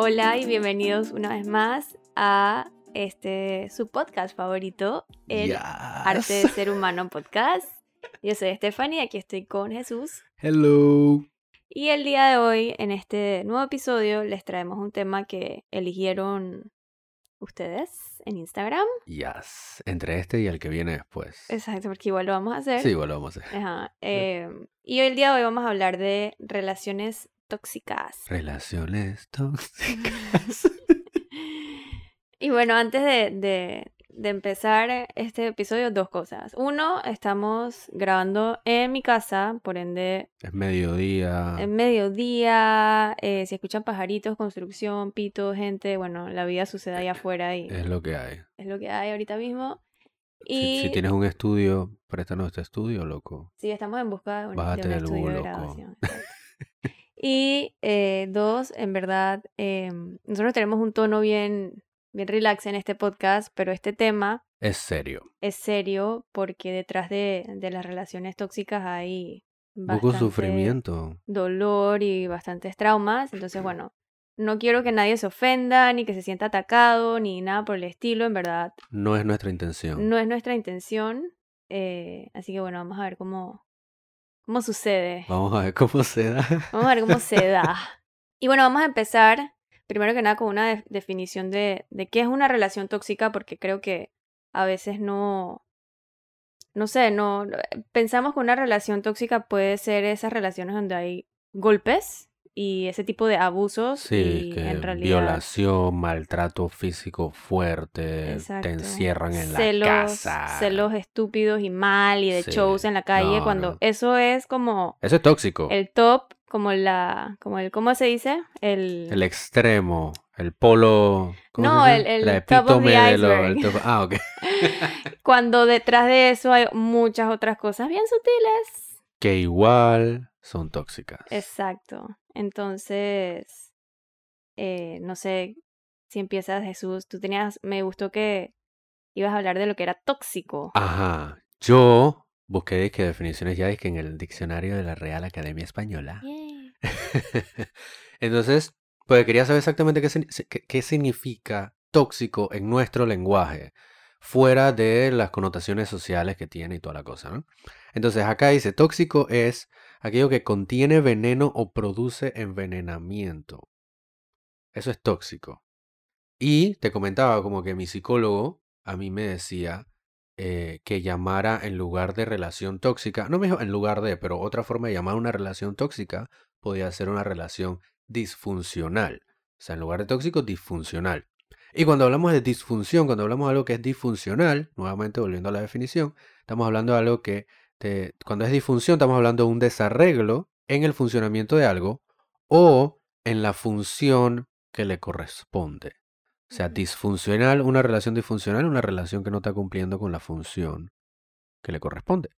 Hola y bienvenidos una vez más a este su podcast favorito, el Yes. Arte de Ser Humano Podcast. Yo soy Stephanie, aquí estoy con Jesús. Hello. Y el día de hoy, en este nuevo episodio, les traemos un tema que eligieron ustedes en Instagram. Yes. Entre este y el que viene después. Exacto, porque igual lo vamos a hacer. Sí, igual lo vamos a hacer. Ajá. eh, y hoy el día de hoy vamos a hablar de relaciones tóxicas. Relaciones tóxicas. Y bueno, antes de, de- de empezar este episodio, dos cosas. Uno, estamos grabando en mi casa, por ende, es mediodía. en mediodía. eh, si escuchan pajaritos, construcción, pito, gente, bueno, la vida sucede allá afuera y Es lo que hay. es lo que hay ahorita mismo. Si, Y si tienes un estudio, préstanos este estudio, loco. sí, estamos en busca de un, de un estudio de loco. grabación. Y eh, dos, en verdad, em, nosotros tenemos un tono bien, bien relax en este podcast, pero este tema Es serio. es serio porque detrás de, de las relaciones tóxicas hay Poco sufrimiento. dolor y bastantes traumas. Entonces, bueno, no quiero que nadie se ofenda, ni que se sienta atacado, ni nada por el estilo. En verdad, No es nuestra intención. no es nuestra intención. eh, así que bueno, vamos a ver cómo, cómo sucede. Vamos a ver cómo se da. Vamos a ver cómo se da. Y bueno, vamos a empezar primero que nada con una de- definición de, de qué es una relación tóxica, porque creo que a veces no, no sé, no, no- pensamos que una relación tóxica puede ser esas relaciones donde hay golpes y ese tipo de abusos Sí, y que en realidad violación, maltrato físico fuerte, Exacto. te encierran en celos, la casa. celos estúpidos y mal y de Sí. shows en la calle, No, cuando no. eso es como Eso es tóxico. el top, como la, como el, ¿cómo se dice? El, El extremo, el polo. ¿cómo No, se el- dice? el La top of the epítome de lo- iceberg. el top- Ah, ok. Cuando detrás de eso hay muchas otras cosas bien sutiles. Que igual son tóxicas. Exacto. Entonces, eh, no sé si empiezas, Jesús. Tú tenías, me gustó que ibas a hablar de lo que era tóxico. Ajá. Yo busqué que definiciones ya que en el diccionario de la Real Academia Española. Entonces, pues quería saber exactamente qué, signi- qué- qué significa tóxico en nuestro lenguaje, fuera de las connotaciones sociales que tiene y toda la cosa, ¿no? Entonces, acá dice, tóxico es aquello que contiene veneno o produce envenenamiento. Eso es tóxico. Y te comentaba como que mi psicólogo a mí me decía eh, que llamara en lugar de relación tóxica, no me dijo en lugar de, pero otra forma de llamar una relación tóxica podía ser una relación disfuncional. O sea, en lugar de tóxico, disfuncional. Y cuando hablamos de disfunción, cuando hablamos de algo que es disfuncional, nuevamente volviendo a la definición, estamos hablando de algo que, te- cuando es disfunción, estamos hablando de un desarreglo en el funcionamiento de algo o en la función que le corresponde. O sea, disfuncional, una relación disfuncional, una relación que no está cumpliendo con la función que le corresponde.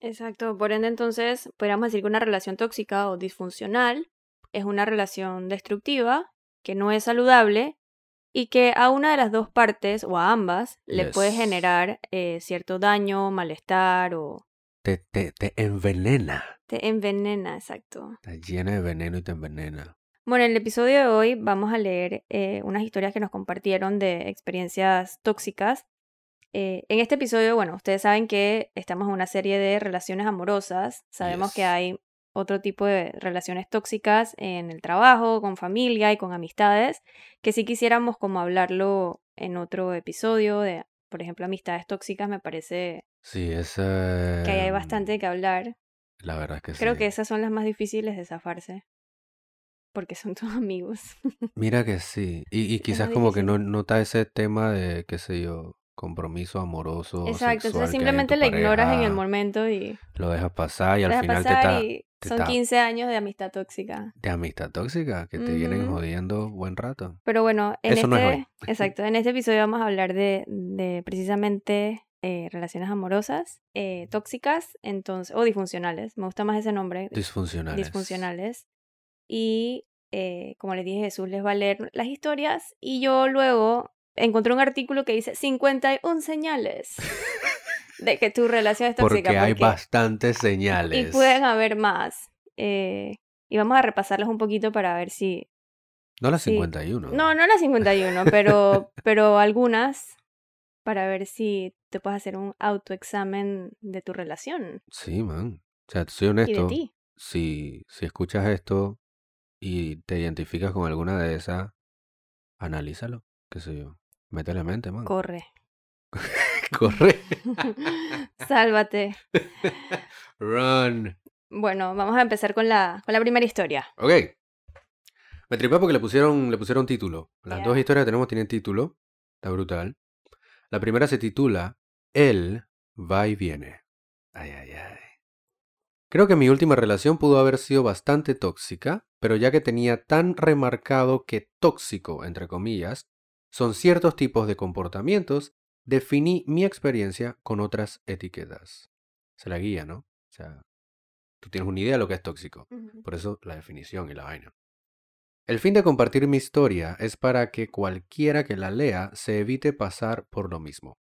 Exacto. Por ende, entonces, podríamos decir que una relación tóxica o disfuncional es una relación destructiva, que no es saludable y que a una de las dos partes o a ambas le puede generar eh, cierto daño, malestar o Te, te, te envenena. te envenena, exacto. Está llena de veneno y te envenena. Bueno, en el episodio de hoy vamos a leer eh, unas historias que nos compartieron de experiencias tóxicas. Eh, en este episodio, bueno, ustedes saben que estamos en una serie de relaciones amorosas. Sabemos que hay otro tipo de relaciones tóxicas en el trabajo, con familia y con amistades, que sí quisiéramos como hablarlo en otro episodio de, por ejemplo, amistades tóxicas. Me parece Sí, esa... que ahí hay bastante que hablar. La verdad es que Creo sí. que esas son las más difíciles de zafarse, porque son tus amigos. Mira que sí. Y, y quizás como que no, no está ese tema de, qué sé yo, compromiso amoroso Exacto, sexual entonces simplemente le ignoras en el momento y Lo dejas pasar y al final te está... te son está- 15 años de amistad tóxica. De amistad tóxica, que te vienen jodiendo buen rato. Pero bueno, en Eso este, no es hoy. exacto, en este episodio vamos a hablar de, de precisamente eh, relaciones amorosas eh, tóxicas, entonces, o disfuncionales. Me gusta más ese nombre, Disfuncionales. disfuncionales. Y eh, como les dije, Jesús les va a leer las historias y yo luego encontré un artículo que dice 51 señales de que tu relación es tóxica. Porque hay porque- bastantes y señales. pueden haber más. Eh, y vamos a repasarlas un poquito para ver si, No las Sí. 51. No, no las 51, pero, pero algunas para ver si te puedes hacer un autoexamen de tu relación Sí, man. O sea, soy y de honesto. ti. Si, si escuchas esto y te identificas con alguna de esas, analízalo. Qué sé yo. Métele mente, man. Corre. Corre. Sálvate. Run. Bueno, vamos a empezar con la, con la primera historia. Ok. Me tripé porque le pusieron, le pusieron título. Las dos historias que tenemos tienen título. Está brutal. La primera se titula Él va y viene. Ay, ay, ay. Creo que mi última relación pudo haber sido bastante tóxica, pero ya que tenía tan remarcado que tóxico, entre comillas, son ciertos tipos de comportamientos, definí mi experiencia con otras etiquetas. Se la guía, ¿no? O sea, tú tienes una idea de lo que es tóxico. Por eso la definición y la vaina. El fin de compartir mi historia es para que cualquiera que la lea se evite pasar por lo mismo.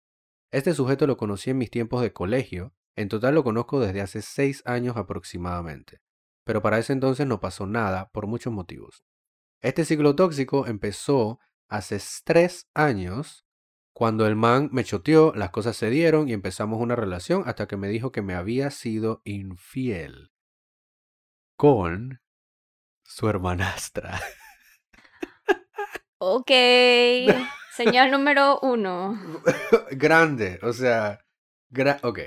Este sujeto lo conocí en mis tiempos de colegio, en total lo conozco desde hace seis años aproximadamente, pero para ese entonces no pasó nada por muchos motivos. Este ciclo tóxico empezó hace tres años, cuando el man me choteó, las cosas se dieron y empezamos una relación hasta que me dijo que me había sido infiel con su hermanastra. Ok. Señal número uno. Grande, o sea, gra- ok.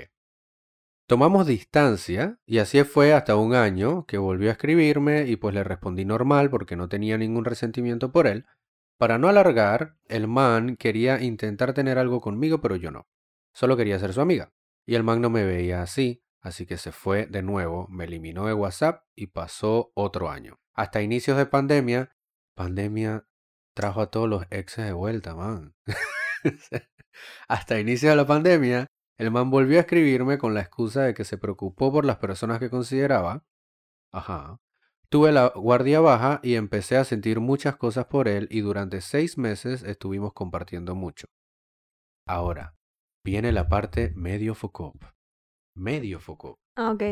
Tomamos distancia y así fue hasta un año que volvió a escribirme y pues le respondí normal porque no tenía ningún resentimiento por él. Para no alargar, el man quería intentar tener algo conmigo pero yo no. Solo quería ser su amiga. Y el man no me veía así, así que se fue de nuevo, me eliminó de WhatsApp y pasó otro año. Hasta inicios de pandemia, pandemia trajo a todos los exes de vuelta, man. Hasta inicios de la pandemia, el man volvió a escribirme con la excusa de que se preocupó por las personas que consideraba. Ajá. Tuve la guardia baja y empecé a sentir muchas cosas por él y durante seis meses estuvimos compartiendo mucho. Ahora, viene la parte medio focop. Medio focop. Ah, Ok.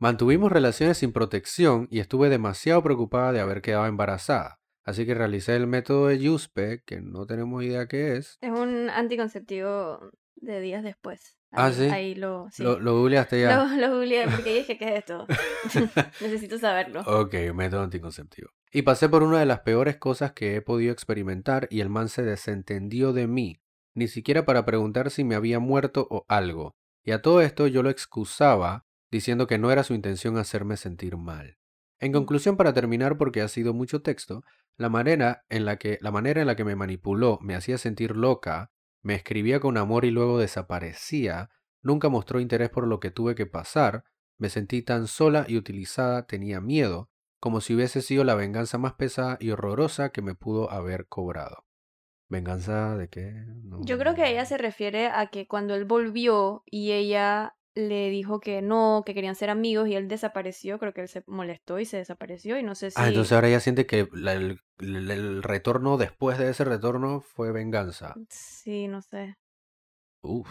Mantuvimos relaciones sin protección y estuve demasiado preocupada de haber quedado embarazada. Así que realicé el método de Yuspe, que no tenemos idea qué es. Es un anticonceptivo de días después. Ah, Ahí- ¿sí? Ahí lo. Sí. Lo, lo googleaste ya. Lo, lo googleé porque dije, ¿qué es esto? Necesito saberlo. Ok, método anticonceptivo. Y pasé por una de las peores cosas que he podido experimentar y el man se desentendió de mí, ni siquiera para preguntar si me había muerto o algo. Y a todo esto yo lo excusaba diciendo que no era su intención hacerme sentir mal. En conclusión, para terminar, porque ha sido mucho texto, la manera en la que la manera en la que me manipuló, me hacía sentir loca, me escribía con amor y luego desaparecía, nunca mostró interés por lo que tuve que pasar, me sentí tan sola y utilizada, tenía miedo, como si hubiese sido la venganza más pesada y horrorosa que me pudo haber cobrado. ¿Venganza de qué? No. Yo creo que ella se refiere a que cuando él volvió y ella le dijo que no, que querían ser amigos y él desapareció, creo que él se molestó y se desapareció y no sé si... Ah, entonces ahora ella siente que la- el, el- el retorno después de ese retorno fue venganza. Sí, no sé. Uf,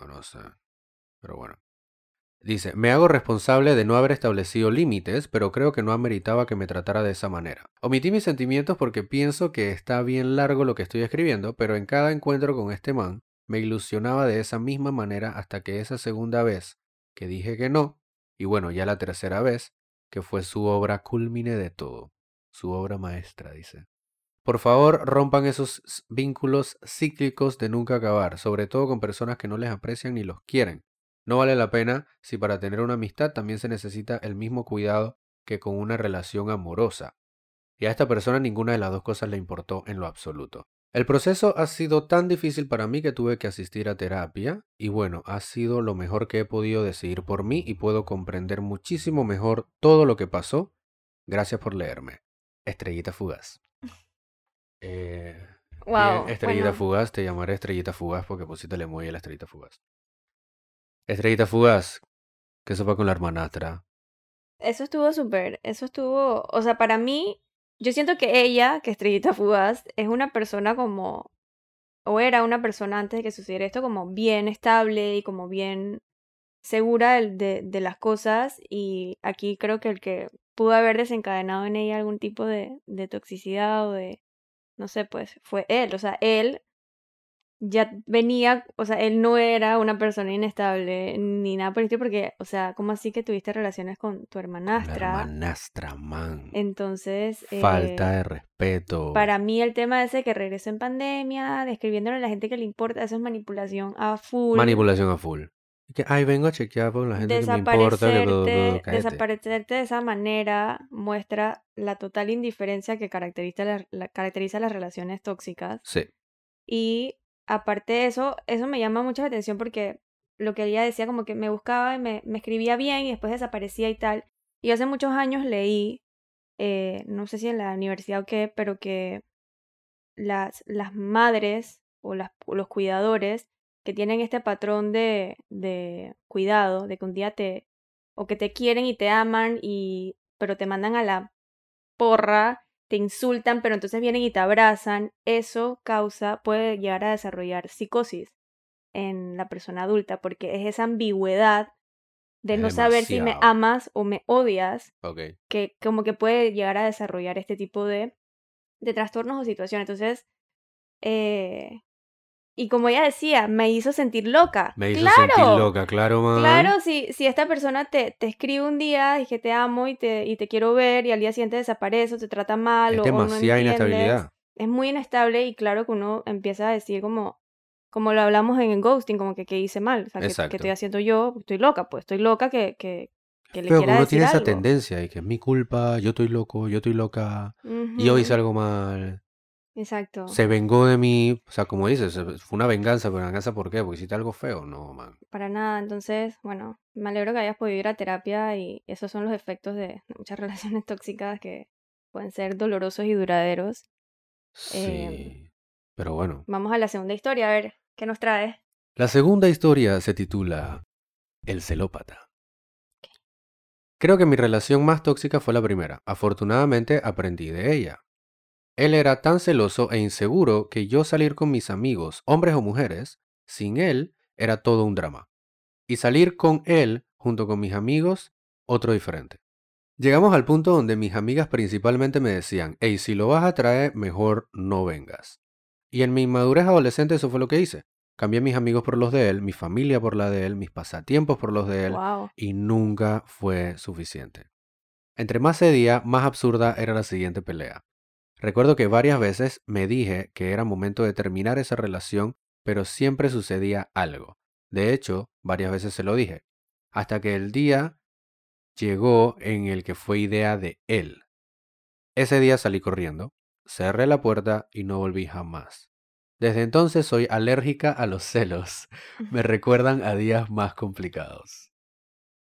no, no sé. Pero bueno. Dice, me hago responsable de no haber establecido límites, pero creo que no ameritaba que me tratara de esa manera. Omití mis sentimientos porque pienso que está bien largo lo que estoy escribiendo, pero en cada encuentro con este man me ilusionaba de esa misma manera hasta que esa segunda vez que dije que no, y bueno, ya la tercera vez, que fue su obra culmine de todo, su obra maestra, dice. Por favor, rompan esos vínculos cíclicos de nunca acabar, sobre todo con personas que no les aprecian ni los quieren. No vale la pena si para tener una amistad también se necesita el mismo cuidado que con una relación amorosa. Y a esta persona ninguna de las dos cosas le importó en lo absoluto. El proceso ha sido tan difícil para mí que tuve que asistir a terapia y bueno, ha sido lo mejor que he podido decidir por mí y puedo comprender muchísimo mejor todo lo que pasó. Gracias por leerme. Estrellita fugaz. Eh, Wow. bien, estrellita bueno, fugaz, te llamaré estrellita fugaz porque pusiste el emoji de la estrellita fugaz. Estrellita fugaz, ¿qué se va con la hermanastra? Eso estuvo súper, eso estuvo, o sea, para mí, yo siento que ella, que Estrellita Fugaz, es una persona como, o era una persona antes de que sucediera esto, como bien estable y como bien segura del- de, de las cosas y aquí creo que el que pudo haber desencadenado en ella algún tipo de, de toxicidad o de, no sé, pues fue él, o sea, él ya venía, o sea, él no era una persona inestable ni nada por el estilo, porque, o sea, ¿cómo así que tuviste relaciones con tu La hermanastra? hermanastra, man. Entonces, Falta eh, de respeto. para mí el tema ese que regresó en pandemia, describiéndole a la gente que le importa, eso es manipulación a full. Manipulación a full. Que, ay, vengo a chequear con la gente que me importa. Que, bla, bla, bla, Desaparecerte, de esa manera muestra la total indiferencia que caracteriza, la- la- caracteriza las relaciones tóxicas. Sí. Y aparte de eso, eso me llama mucho la atención porque lo que ella decía como que me buscaba y me, me escribía bien y después desaparecía y tal. Y hace muchos años leí, eh, no sé si en la universidad o qué, pero que las, las madres o, las, los cuidadores que tienen este patrón de, de cuidado, de que un día te, o que te quieren y te aman, y, pero te mandan a la porra, te insultan, pero entonces vienen y te abrazan, eso causa, puede llegar a desarrollar psicosis en la persona adulta, porque es esa ambigüedad de no saber si me amas o me odias, que como que puede llegar a desarrollar este tipo de, de trastornos o situaciones. Entonces, eh, y como ella decía, me hizo sentir loca. Me hizo ¡Claro! sentir loca, claro, man. Claro, si, si esta persona te, te escribe un día y que te amo y te, y te quiero ver y al día siguiente desaparece o te trata mal Es o, no demasiada entiendes, inestabilidad. es muy inestable y claro que uno empieza a decir como, como lo hablamos en el ghosting, como que, que hice mal, o sea, que, estoy haciendo yo, estoy loca, pues estoy loca que, que, que le Pero quiera uno decir tiene esa algo. tendencia y que es mi culpa, yo estoy loco, yo estoy loca, y yo hice algo mal. Exacto. Se vengó de mí, o sea, como dices, se- fue una venganza, pero venganza ¿por qué? Porque hiciste algo feo, no, man. Para nada, entonces, bueno, me alegro que hayas podido ir a terapia y esos son los efectos de de muchas relaciones tóxicas que pueden ser dolorosos y duraderos. Em, Sí. Pero bueno. vamos a la segunda historia, a ver, ¿qué nos trae? La segunda historia se titula El celópata. Creo que mi relación más tóxica fue la primera. Afortunadamente aprendí de ella. Él era tan celoso e inseguro que yo salir con mis amigos, hombres o mujeres, sin él era todo un drama. Y salir con él junto con mis amigos, otro diferente. Llegamos al punto donde mis amigas principalmente me decían, hey, si lo vas a traer, mejor no vengas. Y en mi inmadurez adolescente eso fue lo que hice. Cambié mis amigos por los de él, mi familia por la de él, mis pasatiempos por los de él, Wow. y nunca fue suficiente. Entre más cedía, más absurda era la siguiente pelea. Recuerdo que varias veces me dije que era momento de terminar esa relación, pero siempre sucedía algo. De hecho, varias veces se lo dije. Hasta que el día llegó en el que fue idea de él. Ese día salí corriendo, cerré la puerta y no volví jamás. Desde entonces soy alérgica a los celos. Me recuerdan a días más complicados.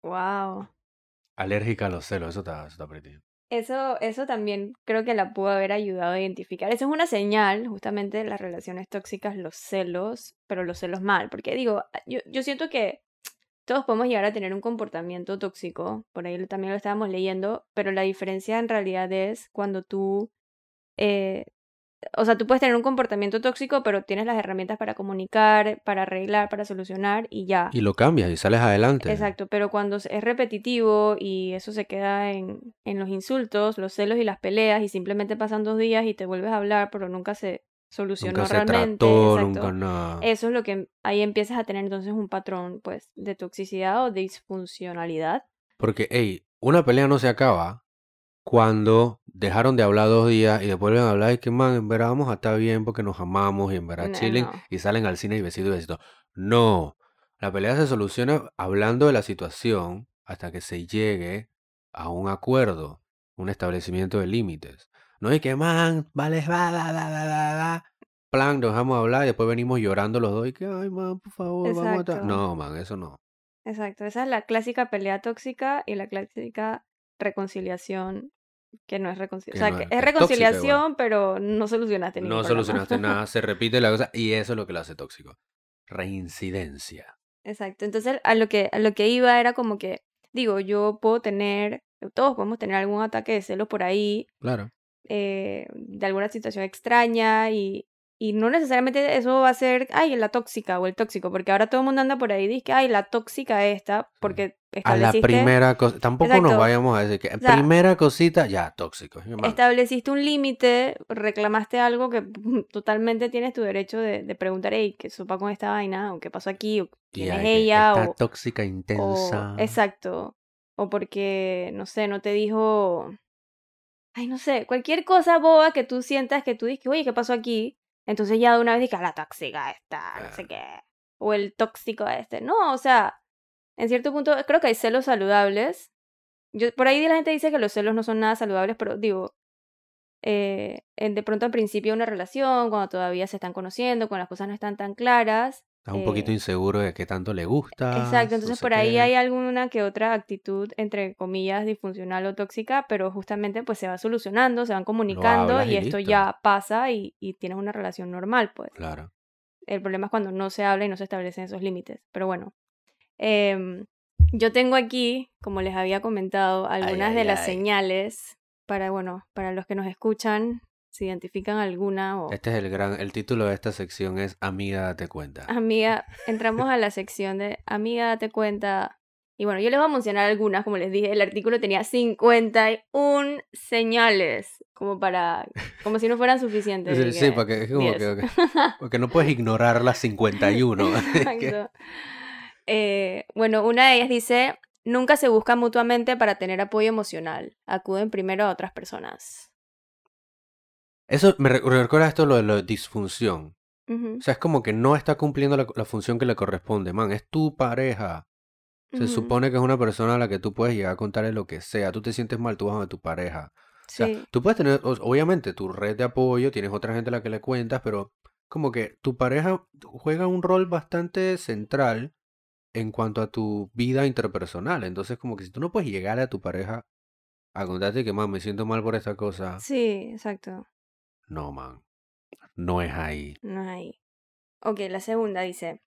Wow. Alérgica a los celos, eso está, eso está pretty. Eso, eso también creo que la pudo haber ayudado a identificar. Eso es una señal, justamente, de las relaciones tóxicas, los celos, pero los celos mal. Porque digo, yo, yo siento que todos podemos llegar a tener un comportamiento tóxico, por ahí también lo estábamos leyendo, pero la diferencia en realidad es cuando tú, eh, o sea, tú puedes tener un comportamiento tóxico, pero tienes las herramientas para comunicar, para arreglar, para solucionar y ya. Y lo cambias y sales adelante. Exacto, pero cuando es repetitivo y eso se queda en, en los insultos, los celos y las peleas y simplemente pasan dos días y te vuelves a hablar, pero nunca se solucionó Nunca se realmente. trató, exacto. nunca nada. Eso es lo que ahí empiezas a tener entonces un patrón pues de toxicidad o de disfuncionalidad. Porque, hey, una pelea no se acaba cuando dejaron de hablar dos días y después vuelven a hablar y que, man, en verdad vamos a estar bien porque nos amamos y en verdad No, chillen no. y salen al cine y besito y besito. No, la pelea se soluciona hablando de la situación hasta que se llegue a un acuerdo, un establecimiento de límites. No es que, man, vale, va, va, va, va, va, va. Plan, nos dejamos hablar y después venimos llorando los dos y que, ay, man, por favor, vamos a estar. No, man, eso no. Exacto, esa es la clásica pelea tóxica y la clásica reconciliación que no es reconciliación. O sea, no que es- tóxica reconciliación, pero no solucionaste ningún No solucionaste nada, se repite la cosa y eso es lo que lo hace tóxico. Reincidencia. Exacto. Entonces, a lo que, a lo que iba era como que, digo, yo puedo tener, todos podemos tener algún ataque de celos por ahí, Claro. eh, de alguna situación extraña y, y no necesariamente eso va a ser, ay, la tóxica o el tóxico, porque ahora todo el mundo anda por ahí y dice que, ay, la tóxica esta, porque A la estableciste, primera cosa, tampoco nos vayamos a decir que sea, primera cosita, ya, tóxico. estableciste un límite, reclamaste algo que totalmente tienes tu derecho de, de preguntar, hey, ¿qué sopa con esta vaina? ¿O qué pasó aquí? ¿O Y quién es ella? esta O, tóxica o, intensa. exacto, o porque, no sé, no te dijo, ay, no sé, cualquier cosa boba que tú sientas que tú dices, oye, ¿qué pasó aquí? Entonces ya de una vez "Ah, la tóxica esta, no sé qué, o el tóxico este. No, o sea, en cierto punto creo que hay celos saludables. Yo, por ahí la gente dice que los celos no son nada saludables, pero digo, eh, de pronto al principio de una relación, cuando todavía se están conociendo, cuando las cosas no están tan claras. Estás un poquito eh, inseguro de qué tanto le gustas, Exacto, no entonces sé por ahí qué. hay alguna que otra actitud, entre comillas, disfuncional o tóxica, pero justamente pues se va solucionando, se van comunicando y y esto ya pasa y, y tienes una relación normal, pues. Claro. El problema es cuando no se habla y no se establecen esos límites. Pero bueno, em, yo tengo aquí, como les había comentado, Ay, algunas de ay, las ay. señales para, bueno, para los que nos escuchan, si identifican alguna o... Este es el gran, el título de esta sección es Amiga, date cuenta. Amiga, entramos a la sección de Amiga, date cuenta. Y bueno, yo les voy a mencionar algunas, como les dije, el artículo tenía 51 señales, como para, como si no fueran suficientes. Sí, que como 10. que, que- porque no puedes ignorar las 51. Es que- Exacto. Eh, bueno, una de ellas dice, nunca se buscan mutuamente para tener apoyo emocional. Acuden primero a otras personas. Eso me re- me recuerda esto lo de la disfunción. O sea, es como que no está cumpliendo la, la función que le corresponde, man. Es tu pareja. Se supone que es una persona a la que tú puedes llegar a contarle lo que sea. Tú te sientes mal, tú vas a tu pareja. O sea, Sí, tú puedes tener, obviamente, tu red de apoyo, tienes otra gente a la que le cuentas, pero como que tu pareja juega un rol bastante central en cuanto a tu vida interpersonal. Entonces, como que si tú no puedes llegar a tu pareja a contarte que, man, me siento mal por esta cosa, sí, exacto. No, man, no es ahí. No es ahí. Ok, la segunda dice,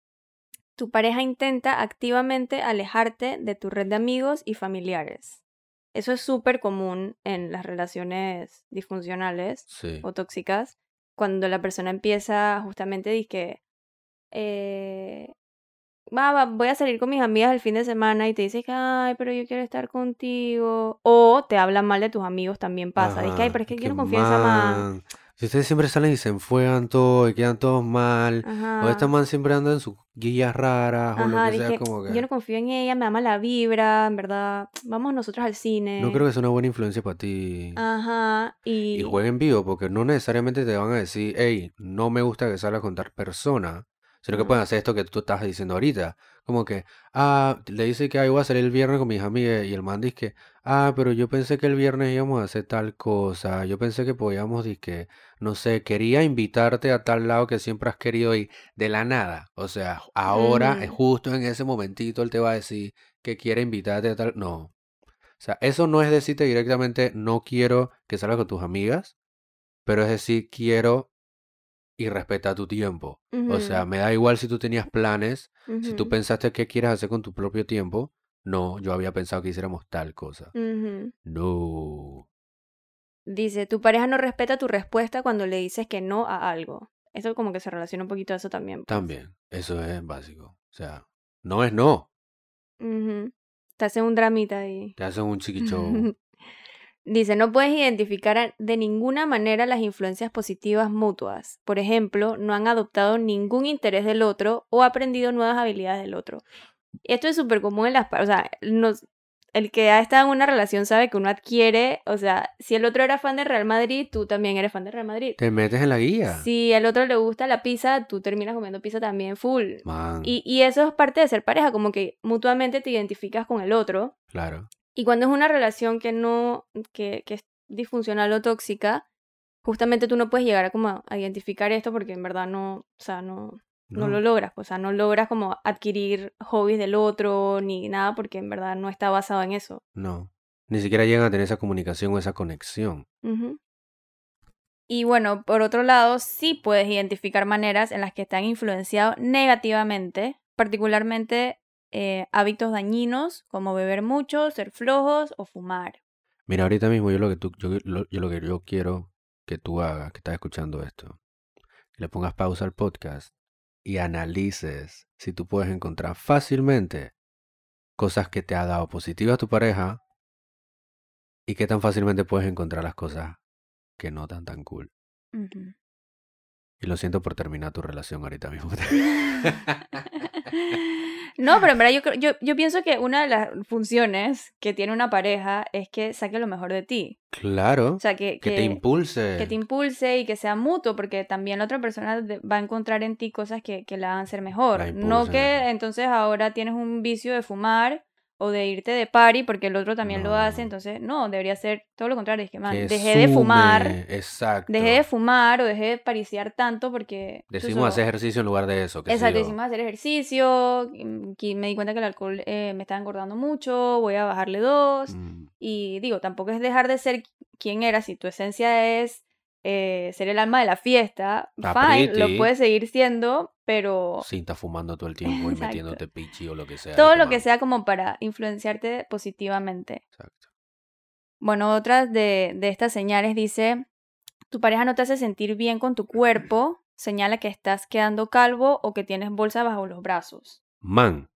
tu pareja intenta activamente alejarte de tu red de amigos y familiares. Eso es súper común en las relaciones disfuncionales Sí. o tóxicas, cuando la persona empieza justamente dice que eh, va, va, voy a salir con mis amigas el fin de semana y te dice que, ay, pero yo quiero estar contigo. O te hablan mal de tus amigos, también pasa. Dice que, ay, pero es que esa man. man, si ustedes siempre salen y se enfuegan todos y quedan todos mal, o esta man siempre anda en sus guías raras o lo que sea, como yo que no confío en ella, me ama la vibra, en verdad. Vamos nosotros al no cine. creo que sea una buena influencia para ti. Ajá, Y y... jueguen vivo, porque no necesariamente te van a decir, hey, no me gusta que salgas con tal persona, sino que pueden hacer esto que tú estás diciendo ahorita. Como que, ah, le dice que ah, yo voy a salir el viernes con mis amigas y el man dice que, ah, pero yo pensé que el viernes íbamos a hacer tal cosa, yo pensé que podíamos, que, no sé, quería invitarte a tal lado que siempre has querido ir de la nada. O sea, ahora, eh, justo en ese momentito, él te va a decir que quiere invitarte a tal... No. O sea, eso no es decirte directamente, no quiero que salgas con tus amigas, pero es decir, quiero y respeta tu tiempo. O sea, me da igual si tú tenías planes, si tú pensaste qué quieres hacer con tu propio tiempo. No, yo había pensado que hiciéramos tal cosa. No. Dice, tu pareja no respeta tu respuesta cuando le dices que no a algo. Eso como que se relaciona un poquito a eso también, pues. También, eso es básico. O sea, no es no. Ujú. Te hace un dramita ahí. Te hacen un chiqui show. Dice, no puedes identificar de ninguna manera las influencias positivas mutuas. Por ejemplo, no han adoptado ningún interés del otro o aprendido nuevas habilidades del otro. Esto es súper común en las parejas. O sea, nos- el que ha estado en una relación sabe que uno adquiere, o sea, si el otro era fan de Real Madrid, tú también eres fan de Real Madrid. Te metes en la guía. Si al otro le gusta la pizza, tú terminas comiendo pizza también full. Man, Y, y eso es parte de ser pareja, como que mutuamente te identificas con el otro. claro. Y cuando es una relación que no, que, que es disfuncional o tóxica, justamente tú no puedes llegar a como a identificar esto porque en verdad no, o sea, no, no, No, lo logras, o sea, no logras como adquirir hobbies del otro ni nada porque en verdad no está basado en eso. no. Ni siquiera llegan a tener esa comunicación o esa conexión. Y bueno, por otro lado, sí puedes identificar maneras en las que te han influenciado negativamente, particularmente eh, hábitos dañinos como beber mucho, ser flojos o fumar. Mira, ahorita mismo yo lo que tú, yo, lo, yo lo que yo quiero que tú hagas, que estás escuchando esto, le pongas pausa al podcast y analices si tú puedes encontrar fácilmente cosas que te ha dado positivas tu pareja y qué tan fácilmente puedes encontrar las cosas que no tan tan cool. Y lo siento por terminar tu relación ahorita mismo. No, pero en verdad yo, creo- yo, yo pienso que una de las funciones que tiene una pareja es que saque lo mejor de ti. claro, O sea, que, que te impulse. que te impulse y que sea mutuo, porque también la otra persona va a encontrar en ti cosas que, que la hagan ser mejor. No que entonces ahora tienes un vicio de fumar o de irte de party porque el otro también lo hace, entonces no, debería ser todo lo contrario. Es que, man, que dejé de fumar, Exacto. dejé de fumar o dejé de pariciar tanto porque... Decimos hacer ejercicio en lugar de eso. sé Exacto, decimos hacer ejercicio, que me di cuenta que el alcohol eh, me estaba engordando mucho, voy a bajarle dos. Mm, Y digo, tampoco es dejar de ser quien eras, si tu esencia es eh, ser el alma de la fiesta, fine, lo puedes seguir siendo, pero Sí, estás fumando todo el tiempo y metiéndote pichi o lo que sea. todo lo que sea como para influenciarte positivamente. Exacto. Bueno, otra de, de estas señales dice, tu pareja no te hace sentir bien con tu cuerpo, señala que estás quedando calvo o que tienes bolsa bajo los brazos. Man,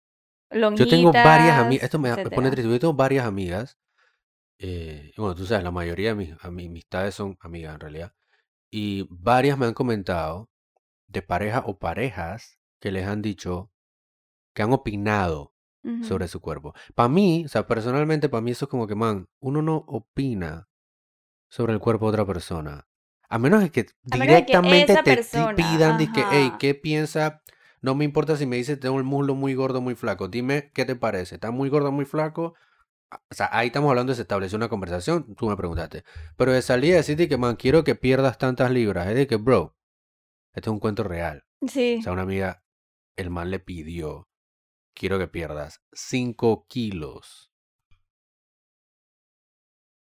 yo tengo varias amigas. Esto me, me pone triste. Yo tengo varias amigas. Eh, bueno, tú sabes, la mayoría de mis ami- amistades son amigas en realidad. Y varias me han comentado de pareja o parejas que les han dicho que han opinado sobre su cuerpo. Para mí, o sea, personalmente, para mí eso es como que, man, uno no opina sobre el cuerpo de otra persona. A menos de que A de que directamente esa te, persona, pidan, que, hey. ¿qué piensa? No me importa si me dices tengo el muslo muy gordo, muy flaco. Dime, ¿qué te parece? ¿Está muy gordo, muy flaco? O sea, ahí estamos hablando de se estableció una conversación, tú me preguntaste. Pero de salir a decirte que, man, quiero que pierdas tantas libras, es de que, bro, esto es un cuento real. Sí. O sea, una amiga, el man le pidió, quiero que pierdas 5 kilos.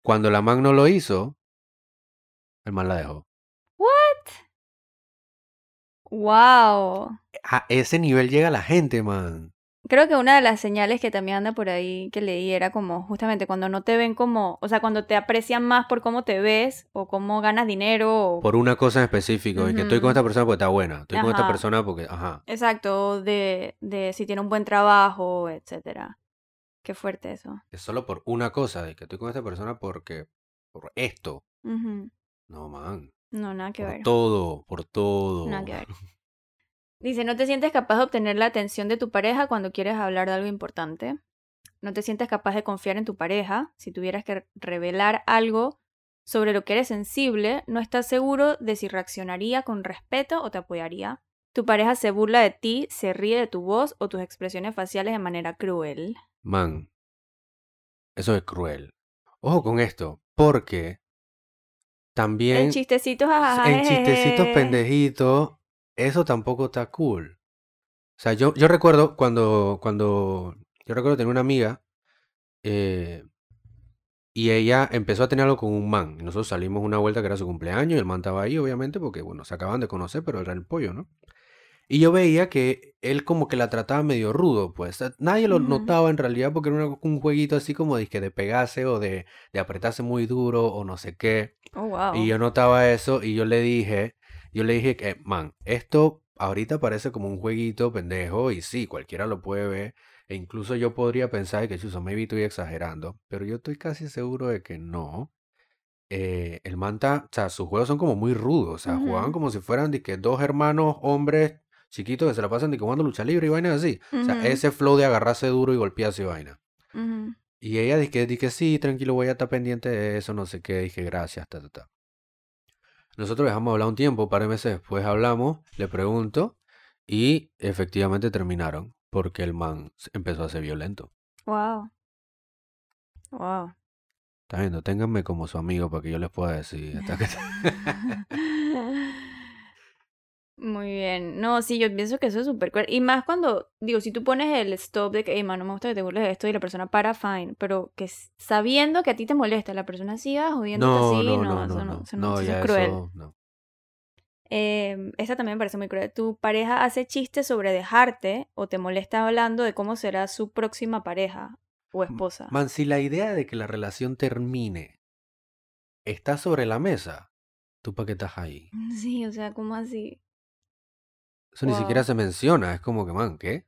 Cuando la man no lo hizo, el man la dejó. Wow. A ese nivel llega la gente, man. Creo que una de las señales que también anda por ahí que leí era como justamente cuando no te ven como, o sea, cuando te aprecian más por cómo te ves o cómo ganas dinero o Por una cosa en específico. Y que estoy con esta persona porque está buena. Estoy con esta persona porque, ajá. exacto, de, de si tiene un buen trabajo, etcétera. Qué fuerte eso. Es solo por una cosa, de que estoy con esta persona porque, por esto. No, man. No, nada que Por ver. todo, por todo. Nada que ver. Dice, no te sientes capaz de obtener la atención de tu pareja cuando quieres hablar de algo importante. No te sientes capaz de confiar en tu pareja. Si tuvieras que revelar algo sobre lo que eres sensible, no estás seguro de si reaccionaría con respeto o te apoyaría. Tu pareja se burla de ti, se ríe de tu voz o tus expresiones faciales de manera cruel. Man, eso es cruel. Ojo con esto, porque también En chistecitos, jajaja, en chistecitos pendejitos, eso tampoco está cool. O sea, yo, yo recuerdo cuando, cuando, yo recuerdo tener una amiga eh, y ella empezó a tener algo con un man. Y nosotros salimos una vuelta que era su cumpleaños y el man estaba ahí, obviamente, porque, bueno, se acaban de conocer, pero era el pollo, ¿no? Y yo veía que él como que la trataba medio rudo, pues. Sea, Nadie lo notaba en realidad porque era una- un jueguito así como de, que de pegarse o de, de apretarse muy duro o no sé qué. Oh, wow. Y yo notaba eso y yo le dije, yo le dije que, man, esto ahorita parece como un jueguito pendejo y sí, cualquiera lo puede ver. E incluso yo podría pensar que, chuso, maybe estoy exagerando, pero yo estoy casi seguro de que no. Eh, el manta, o sea, sus juegos son como muy rudos, o sea, jugaban como si fueran de que dos hermanos hombres chiquitos que se la pasan de que jugando lucha libre y vainas así. O sea, ese flow de agarrarse duro y golpearse y vaina. Y ella dije, dije, sí, tranquilo, voy a estar pendiente de eso, no sé qué. Dije, gracias, ta, ta, ta. Nosotros dejamos hablar un tiempo, un par de meses después hablamos, le pregunto, y efectivamente terminaron, porque el man empezó a ser violento. Wow. Wow. Está viendo, ténganme como su amigo para que yo les pueda decir. hasta que- Muy bien. No, sí, yo pienso que eso es súper cool. Y más cuando, digo, si tú pones el stop de que, hey, man, no me gusta que te burles de esto y la persona para, fine. Pero que sabiendo que a ti te molesta, la persona siga jodiéndote No, así, no, no, no, eso no, eso no, eso es cruel. eso, no. Eh, esta también me parece muy cruel. Tu pareja hace chistes sobre dejarte o te molesta hablando de cómo será su próxima pareja o esposa. Man, si la idea de que la relación termine está sobre la mesa, ¿tú para qué estás ahí? Sí, o sea, ¿cómo así? Eso ni siquiera se menciona. Es como que, man, ¿qué?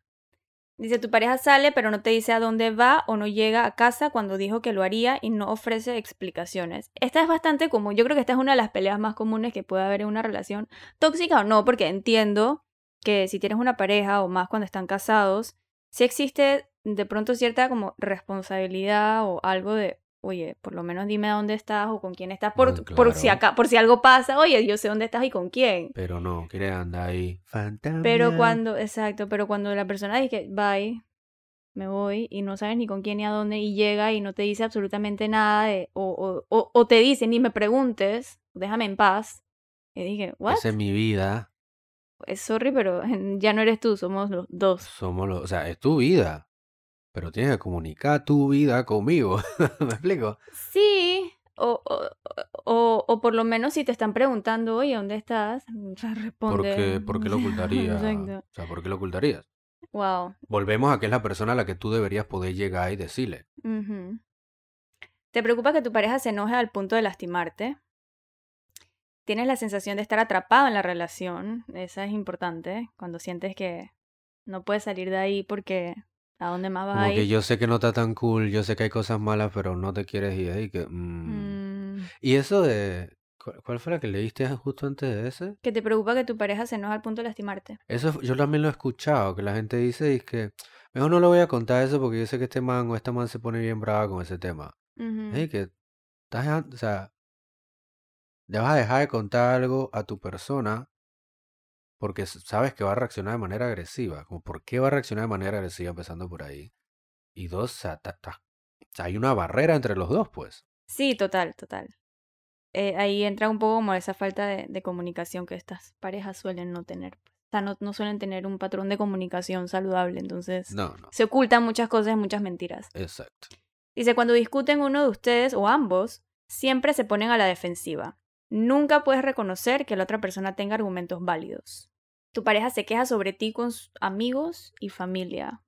Dice, tu pareja sale pero no te dice a dónde va o no llega a casa cuando dijo que lo haría y no ofrece explicaciones. Esta es bastante común. Yo creo que esta es una de las peleas más comunes que puede haber en una relación tóxica o no, porque entiendo que si tienes una pareja o más cuando están casados, sí existe de pronto cierta como responsabilidad o algo de, oye, por lo menos dime a dónde estás o con quién estás, por, por, si, acá, por si algo pasa, oye, yo sé dónde estás y con quién. Pero no, quiere andar ahí. Fantasma. Pero cuando, exacto, pero cuando la persona dice, bye, me voy, y no sabes ni con quién ni a dónde, y llega y no te dice absolutamente nada, de, o, o, o, o te dice, ni me preguntes, déjame en paz. Y dije, ¿what? Esa es mi vida. Eh, Sorry, pero ya no eres tú, somos los dos. Somos los. O sea, es tu vida. Pero tienes que comunicar tu vida conmigo. ¿Me explico? Sí, o, o, o, o por lo menos si te están preguntando, oye, ¿dónde estás? Responde. ¿Por qué, por qué lo ocultarías? O sea, ¿por qué lo ocultarías? Wow. Volvemos a que es la persona a la que tú deberías poder llegar y decirle. ¿Te preocupa que tu pareja se enoje al punto de lastimarte? ¿Tienes la sensación de estar atrapado en la relación? Esa es importante. Cuando sientes que no puedes salir de ahí porque ¿a dónde más vas Como a que yo sé que no está tan cool, yo sé que hay cosas malas, pero no te quieres ir ahí. Que, mm. Mm, Y eso de... ¿Cuál cuál fue la que leíste justo antes de ese? ¿Que te preocupa que tu pareja se enoje al punto de lastimarte? Eso yo también lo he escuchado, que la gente dice y es que mejor no le voy a contar eso porque yo sé que este man o esta man se pone bien brava con ese tema. Es que estás o sea, le vas a dejar de contar algo a tu persona porque sabes que va a reaccionar de manera agresiva. Como, ¿por qué va a reaccionar de manera agresiva empezando por ahí? Y dos, o sea, ta- ta- o sea, hay una barrera entre los dos, pues. Sí, total, total. Eh, ahí entra un poco como esa falta de, de comunicación que estas parejas suelen no tener. O sea, no, no suelen tener un patrón de comunicación saludable, entonces No, no, se ocultan muchas cosas, muchas mentiras. exacto. Dice, cuando discuten uno de ustedes o ambos, siempre se ponen a la defensiva. Nunca puedes reconocer que la otra persona tenga argumentos válidos. Tu pareja se queja sobre ti con sus amigos y familia.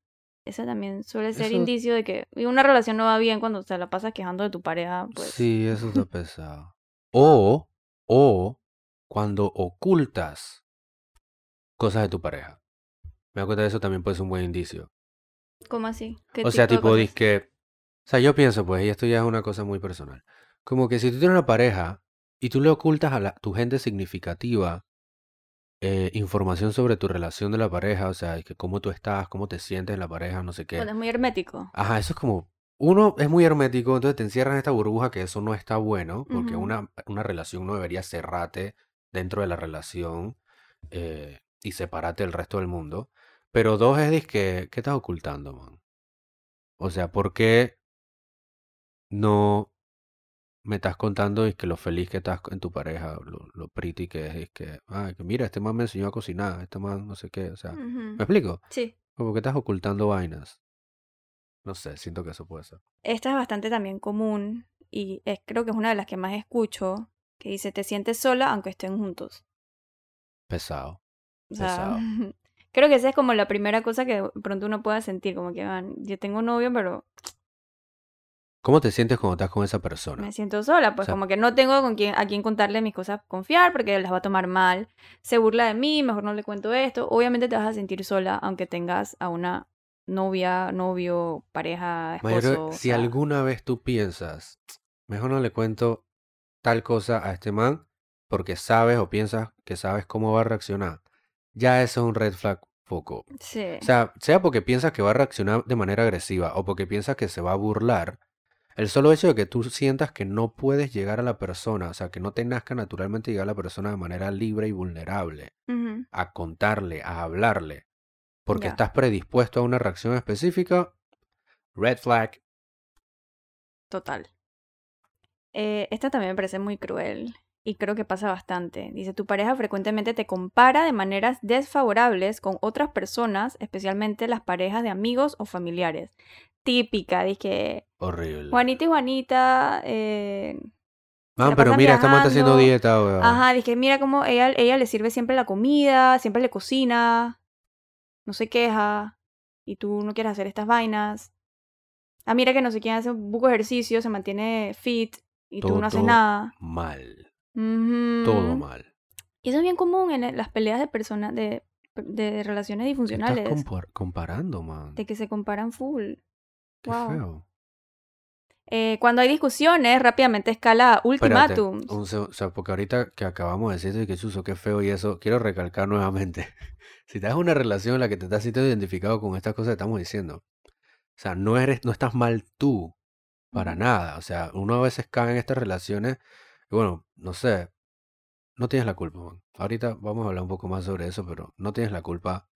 Ese también suele ser Eso- indicio de que una relación no va bien cuando te la pasas quejando de tu pareja. Pues. Sí, eso está pesado. O, o cuando ocultas cosas de tu pareja. Me da cuenta de eso también puede ser un buen indicio. ¿Cómo así? ¿Qué O sea, tipo, cosas? que O sea, yo pienso, pues, y esto ya es una cosa muy personal. Como que si tú tienes una pareja y tú le ocultas a la- tu gente significativa eh, información sobre tu relación de la pareja, o sea, que cómo tú estás, cómo te sientes en la pareja, no sé qué. Cuando es muy hermético. Ajá, eso es como, uno es muy hermético, entonces te encierras en esta burbuja que eso no está bueno, porque una, una relación no debería cerrarte dentro de la relación eh, y separarte del resto del mundo. Pero dos es, que, ¿qué estás ocultando, man? O sea, ¿por qué no me estás contando es que lo feliz que estás en tu pareja, lo, lo pretty que es, es que, ah, que mira, este man me enseñó a cocinar, este man no sé qué, o sea, ¿me explico? Sí. Como que estás ocultando vainas. No sé, siento que eso puede ser. Esta es bastante también común y es, creo que es una de las que más escucho, que dice, te sientes sola aunque estén juntos. Pesado. O sea, Pesado. creo que esa es como la primera cosa que de pronto uno pueda sentir, como que, "Man, yo tengo novio, pero ¿Cómo te sientes cuando estás con esa persona? me siento sola, pues sea- como que no tengo con quién, a quién contarle mis cosas, confiar, porque las va a tomar mal, se burla de mí, mejor no le cuento esto. Obviamente te vas a sentir sola aunque tengas a una novia, novio, pareja, esposo. o si sea, alguna vez tú piensas, mejor no le cuento tal cosa a este man porque sabes o piensas que sabes cómo va a reaccionar, ya eso es un red flag foco. sí. O sea, sea porque piensas que va a reaccionar de manera agresiva o porque piensas que se va a burlar, el solo hecho de que tú sientas que no puedes llegar a la persona, o sea, que no te nazca naturalmente llegar a la persona de manera libre y vulnerable, a contarle, a hablarle, porque estás predispuesto a una reacción específica, red flag. Total. Eh, esta también me parece muy cruel y creo que pasa bastante. Dice, tu pareja frecuentemente te compara de maneras desfavorables con otras personas, especialmente las parejas de amigos o familiares. Típica, dije, Horrible. Juanita y Juanita, eh, Man, la pero mira, esta man está haciendo dieta, weón. ajá, dije, mira cómo ella, ella le sirve siempre la comida, siempre le cocina, no se queja, y tú no quieres hacer estas vainas. Ah, mira que no sé quién hace un poco de ejercicio, se mantiene fit, y tú no haces Todo nada. Mal. Todo mal. Y eso es bien común en las peleas de personas, de de relaciones ¿Qué estás disfuncionales. compar- comparando, man? De que se comparan full. Qué Wow. feo. Eh, cuando hay discusiones, rápidamente escala seg- o sea, porque ahorita que acabamos de decir eso y que chuzo, qué feo y eso, quiero recalcar nuevamente. Si te das una relación en la que te estás sintiendo identificado con estas cosas que estamos diciendo, o sea, no eres, no estás mal tú, para nada. O sea, uno a veces cae en estas relaciones y bueno, no sé, no tienes la culpa, man. Ahorita vamos a hablar un poco más sobre eso, pero no tienes la culpa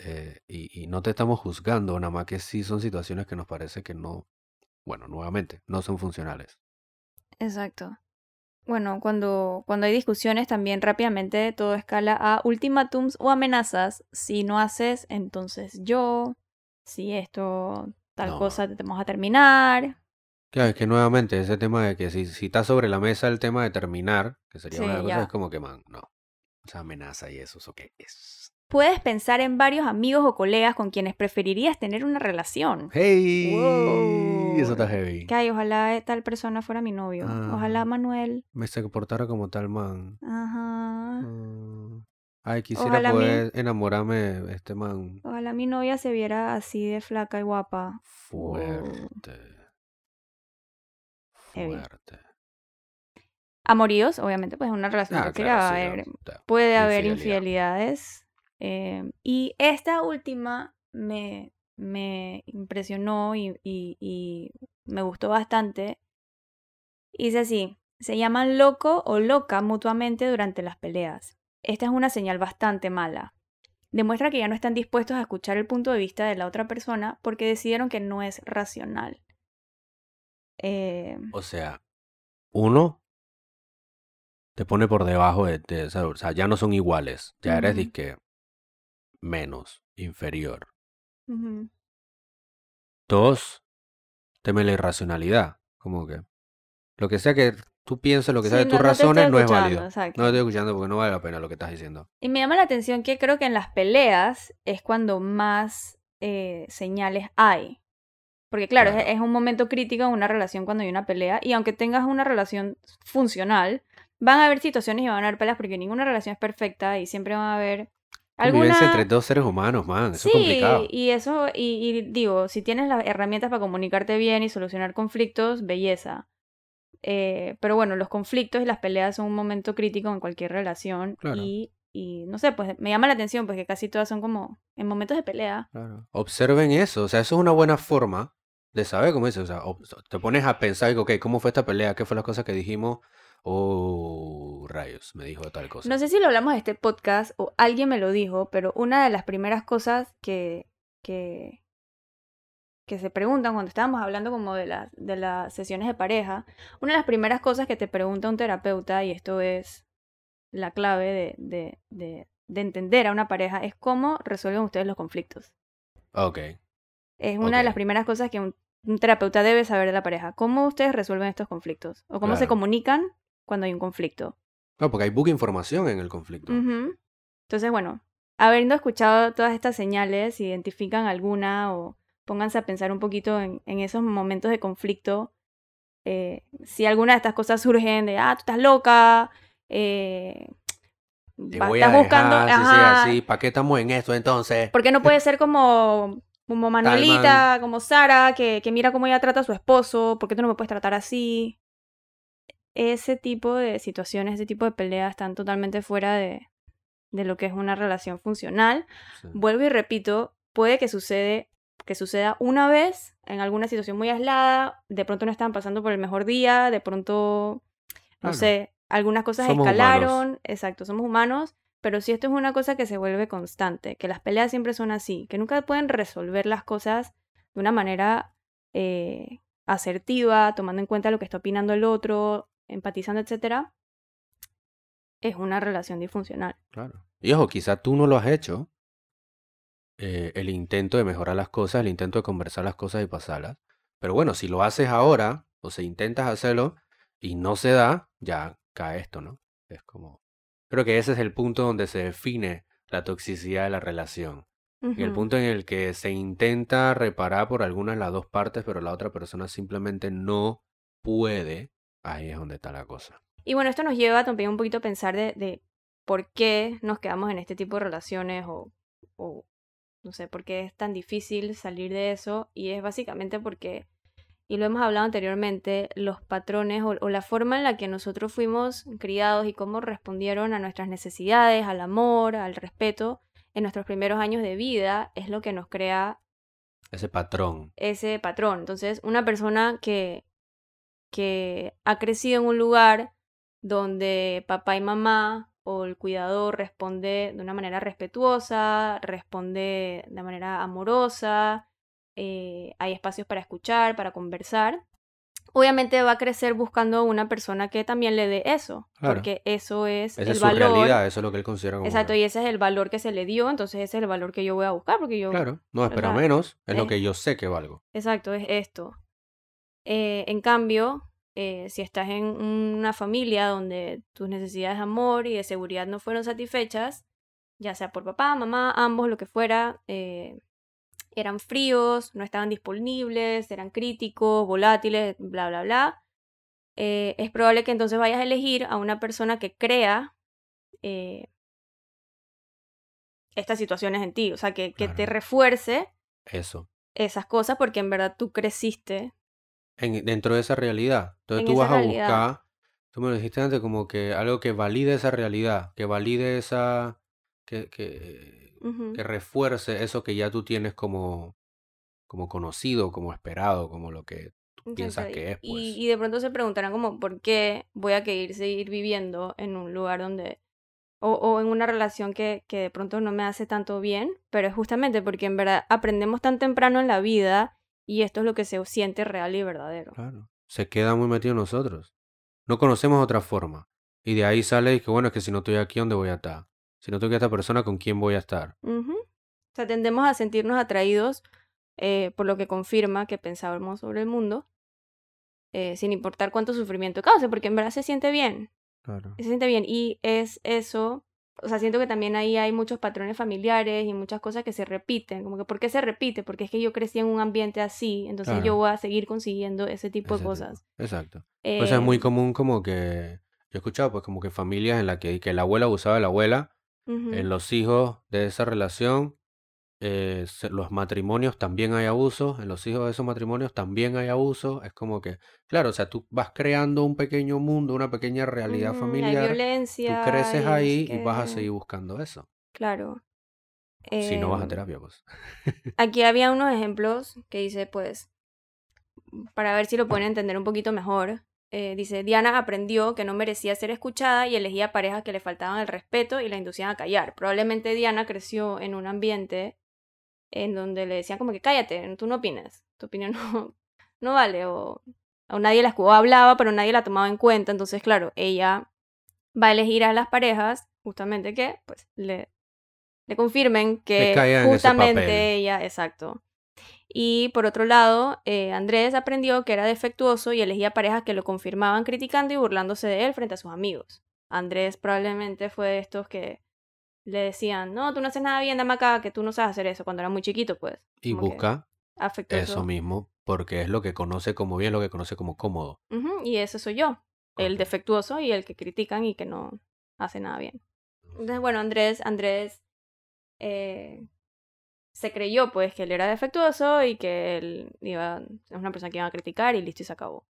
eh, y, y no te estamos juzgando, nada más que sí son situaciones que nos parece que no, bueno, nuevamente, no son funcionales. Exacto. Bueno, cuando, cuando hay discusiones también rápidamente todo escala a ultimátums o amenazas. Si no haces, entonces yo. Si esto, tal No, cosa, te vamos a terminar. Claro, es que nuevamente ese tema de que si, si está sobre la mesa el tema de terminar, que sería una de Sí, las cosas, es como que, man, no. Esa amenaza y eso, ¿eso qué es? Puedes pensar en varios amigos o colegas con quienes preferirías tener una relación. ¡Hey! Eso está Wow. heavy. Que ojalá tal persona fuera mi novio. Ojalá Ah, Manuel. me se comportara como tal man. Ajá. Mm. Ay, quisiera Ojalá mi, poder enamorarme, este man. ojalá mi novia se viera así de flaca y guapa. Wow. Fuerte, Heavy. fuerte. Amoríos, obviamente, pues en una relación Ah, claro, sí, no, puede haber infidelidad. infidelidades. Eh, y esta última me, me impresionó y, y- y me gustó bastante. Dice así, se llaman loco o loca mutuamente durante las peleas. Esta es una señal bastante mala. Demuestra que ya no están dispuestos a escuchar el punto de vista de la otra persona porque decidieron que no es racional. Eh, O sea, uno te pone por debajo de, de esa- o sea, ya no son iguales, ya eres disque menos, inferior. ujú. Dos, teme la irracionalidad, como que lo que sea que tú pienses, lo que sea de tus no, razones, no es válido. No te estoy escuchando porque no vale la pena lo que estás diciendo. Y me llama la atención que creo que en las peleas es cuando más eh, señales hay. Porque claro, es, Claro, es un momento crítico en una relación cuando hay una pelea. Y aunque tengas una relación funcional, van a haber situaciones y van a haber peleas porque ninguna relación es perfecta y siempre van a haber convivencia entre alguna... dos seres humanos, man, eso Sí, es complicado. y eso, y, y digo, si tienes las herramientas para comunicarte bien y solucionar conflictos, belleza. Eh, pero bueno, los conflictos y las peleas son un momento crítico en cualquier relación Claro, y, y no sé, pues me llama la atención porque casi todas son como en momentos de pelea. claro. Observen eso, o sea, eso es una buena forma de saber, como dices, o sea, te pones a pensar, ok, ¿cómo fue esta pelea? ¿Qué fue las cosas que dijimos? Oh, rayos, me dijo tal No cosa. sé si lo hablamos de este podcast o alguien me lo dijo, pero una de las primeras cosas que, que, que se preguntan cuando estábamos hablando como de las, de las sesiones de pareja, una de las primeras cosas que te pregunta un terapeuta, y esto es la clave de, de, de, de entender a una pareja, es cómo resuelven ustedes los conflictos. Ok, Es una de las primeras cosas que un, un terapeuta debe saber de la pareja. ¿Cómo ustedes resuelven estos conflictos? O cómo se comunican cuando hay un conflicto. No, porque hay buque información en el conflicto. Entonces, bueno, habiendo escuchado todas estas señales, si identifican alguna o pónganse a pensar un poquito en, en esos momentos de conflicto. eh, si alguna de estas cosas surgen de, ah, tú estás loca, eh, Te voy a estás buscando, dejar, sí, sí, ajá, así, ¿para qué estamos en esto entonces? porque no puede ser como, como Manuelita, como Sara, que, que mira cómo ella trata a su esposo, ¿por qué tú no me puedes tratar así? Ese tipo de situaciones, ese tipo de peleas están totalmente fuera de, de lo que es una relación funcional. sí, Vuelvo y repito, puede que sucede que suceda una vez en alguna situación muy aislada, de pronto no estaban pasando por el mejor día, de pronto, no claro, sé, algunas cosas somos humanos. escalaron, exacto, somos humanos, pero si esto es una cosa que se vuelve constante, que las peleas siempre son así, que nunca pueden resolver las cosas de una manera eh, asertiva, tomando en cuenta lo que está opinando el otro, empatizando, etcétera, es una relación disfuncional. Claro. Y ojo, quizá tú no lo has hecho, eh, el intento de mejorar las cosas, el intento de conversar las cosas y pasarlas. Pero bueno, si lo haces ahora, o sea, intentas hacerlo y no se da, ya cae esto, ¿no? Es como... Creo que ese es el punto donde se define la toxicidad de la relación. En el punto en el que se intenta reparar por algunas de las dos partes, pero la otra persona simplemente no puede, ahí es donde está la cosa. Y bueno, esto nos lleva también un poquito a pensar de, de por qué nos quedamos en este tipo de relaciones o, o no sé, por qué es tan difícil salir de eso y es básicamente porque, y lo hemos hablado anteriormente, los patrones o, o la forma en la que nosotros fuimos criados y cómo respondieron a nuestras necesidades, al amor, al respeto en nuestros primeros años de vida es lo que nos crea Ese patrón. ese patrón. Entonces, una persona que, que ha crecido en un lugar donde papá y mamá o el cuidador responde de una manera respetuosa, responde de manera amorosa, eh, hay espacios para escuchar, para conversar. Obviamente va a crecer buscando una persona que también le dé eso, Claro. porque eso es Esa el es su valor. realidad, eso es lo que él considera como Exacto, y ese es el valor que se le dio, entonces ese es el valor que yo voy a buscar, porque yo Claro, no ¿verdad? menos, es lo que yo sé que valgo. Exacto, es esto. Eh, en cambio, eh, si estás en una familia donde tus necesidades de amor y de seguridad no fueron satisfechas, ya sea por papá, mamá, ambos, lo que fuera, eh, eran fríos, no estaban disponibles, eran críticos, volátiles, bla, bla, bla, eh, es probable que entonces vayas a elegir a una persona que crea eh, estas situaciones en ti, o sea, que, que te refuerce Eso. esas cosas porque en verdad tú creciste En, dentro de esa realidad. Entonces En tú vas a realidad. buscar, tú me lo dijiste antes, como que algo que valide esa realidad, que valide esa, que, que, refuerce eso que ya tú tienes como, como conocido, como esperado, como lo que tú piensas que es, Y, pues. y de pronto se preguntarán como, ¿por qué voy a querer seguir viviendo en un lugar donde... O, o en una relación que, que de pronto no me hace tanto bien, pero es justamente porque en verdad aprendemos tan temprano en la vida y esto es lo que se siente real y verdadero. Claro. Se queda muy metido en nosotros. No conocemos otra forma. Y de ahí sale y que bueno, es que si no estoy aquí, ¿dónde voy a estar? Si no estoy con esta persona, ¿con quién voy a estar? Ujú. O sea, tendemos a sentirnos atraídos eh, por lo que confirma que pensábamos sobre el mundo, eh, sin importar cuánto sufrimiento cause, porque en verdad se siente bien. Claro. se siente bien y es eso, o sea, siento que también ahí hay muchos patrones familiares y muchas cosas que se repiten, como que ¿por qué se repite? Porque es que yo crecí en un ambiente así, entonces yo voy a seguir consiguiendo ese tipo de cosas. Exacto. O sea, es muy Eh, común como que, yo he escuchado pues como que familias en las que, que la abuela abusaba de la abuela, ujú, en los hijos de esa relación, eh, los matrimonios también hay abusos, en los hijos de esos matrimonios también hay abusos, es como que, claro, o sea, tú vas creando un pequeño mundo, una pequeña realidad hay familiar, tú violencia creces y no ahí y vas a seguir buscando eso, Claro. si no vas a Em, terapia, pues. Aquí había unos ejemplos que dice, pues, para ver si lo pueden entender un poquito mejor. eh, dice, Diana aprendió que no merecía ser escuchada y elegía parejas que le faltaban el respeto y la inducían a callar. Probablemente Diana creció en un ambiente en donde le decían como que cállate, tú no opinas, tu opinión no, no vale, o, o nadie la escuchaba, hablaba, pero nadie la tomaba en cuenta. Entonces, claro, ella va a elegir a las parejas justamente que, pues, le, le confirmen Que ese justamente ella, exacto. Y por otro lado, eh, Andrés aprendió que era defectuoso y elegía parejas que lo confirmaban criticando y burlándose de él frente a sus amigos. Andrés probablemente fue de estos que le decían, no, tú no haces nada bien, dame acá, que tú no sabes hacer eso, cuando era muy chiquito, pues. Y busca eso mismo, porque es lo que conoce como bien, lo que conoce como cómodo. Y ese soy yo, el defectuoso y el que critican y que no hace nada bien. Entonces, bueno, Andrés, Andrés eh, se creyó pues que él era defectuoso y que él iba, es una persona que iba a criticar y listo y se acabó.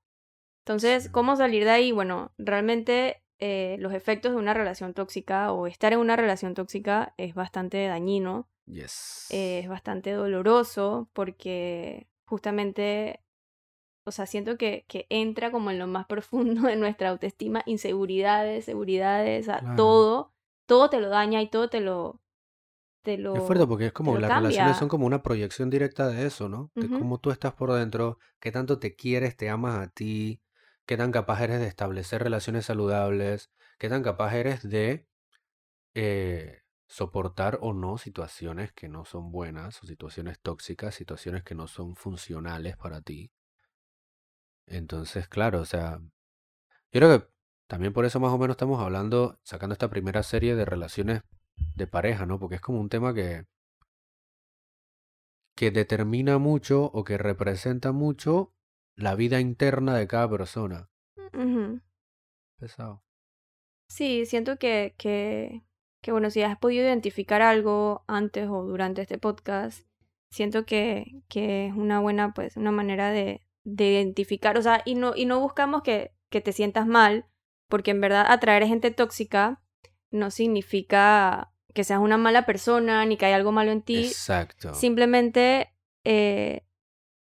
Entonces. ¿cómo salir de ahí? Bueno, realmente eh, los efectos de una relación tóxica o estar en una relación tóxica es bastante dañino, Yes. eh, es bastante doloroso porque justamente, o sea, siento que, que entra como en lo más profundo de nuestra autoestima, inseguridades, seguridades, Claro. todo, todo te lo daña y todo te lo, te lo, Es fuerte porque es como las relaciones son como una proyección directa de eso, ¿no? De Ujú. cómo tú estás por dentro, qué tanto te quieres, te amas a ti, qué tan capaz eres de establecer relaciones saludables, qué tan capaz eres de eh, soportar o no situaciones que no son buenas o situaciones tóxicas, situaciones que no son funcionales para ti. Entonces, claro, o sea, yo creo que también por eso más o menos estamos hablando, sacando esta primera serie de relaciones de pareja, ¿no? Porque es como un tema que, que determina mucho o que representa mucho la vida interna de cada persona. Pesado. Sí, siento que, que que, bueno, si has podido identificar algo antes o durante este podcast, siento que, que es una buena, pues, una manera de, de identificar, o sea, y no, y no buscamos que, que te sientas mal, porque en verdad atraer gente tóxica no significa que seas una mala persona ni que hay algo malo en ti. Exacto. Simplemente eh,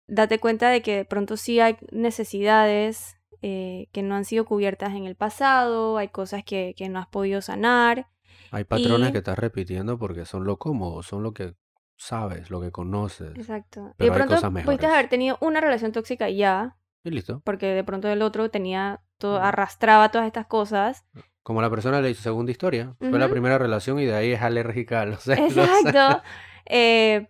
date cuenta de que de pronto sí hay necesidades eh, que no han sido cubiertas en el pasado, hay cosas que, que no has podido sanar. Hay patrones Y- que estás repitiendo porque son lo cómodo, son lo que sabes, lo que conoces. Exacto. y Pero de hay pronto cosas pudiste haber tenido una relación tóxica y ya, Y listo. porque de pronto el otro tenía todo, arrastraba todas estas cosas. Como la persona le hizo segunda historia. Fue la primera relación y de ahí es alérgica a los celos. Exacto. Eh,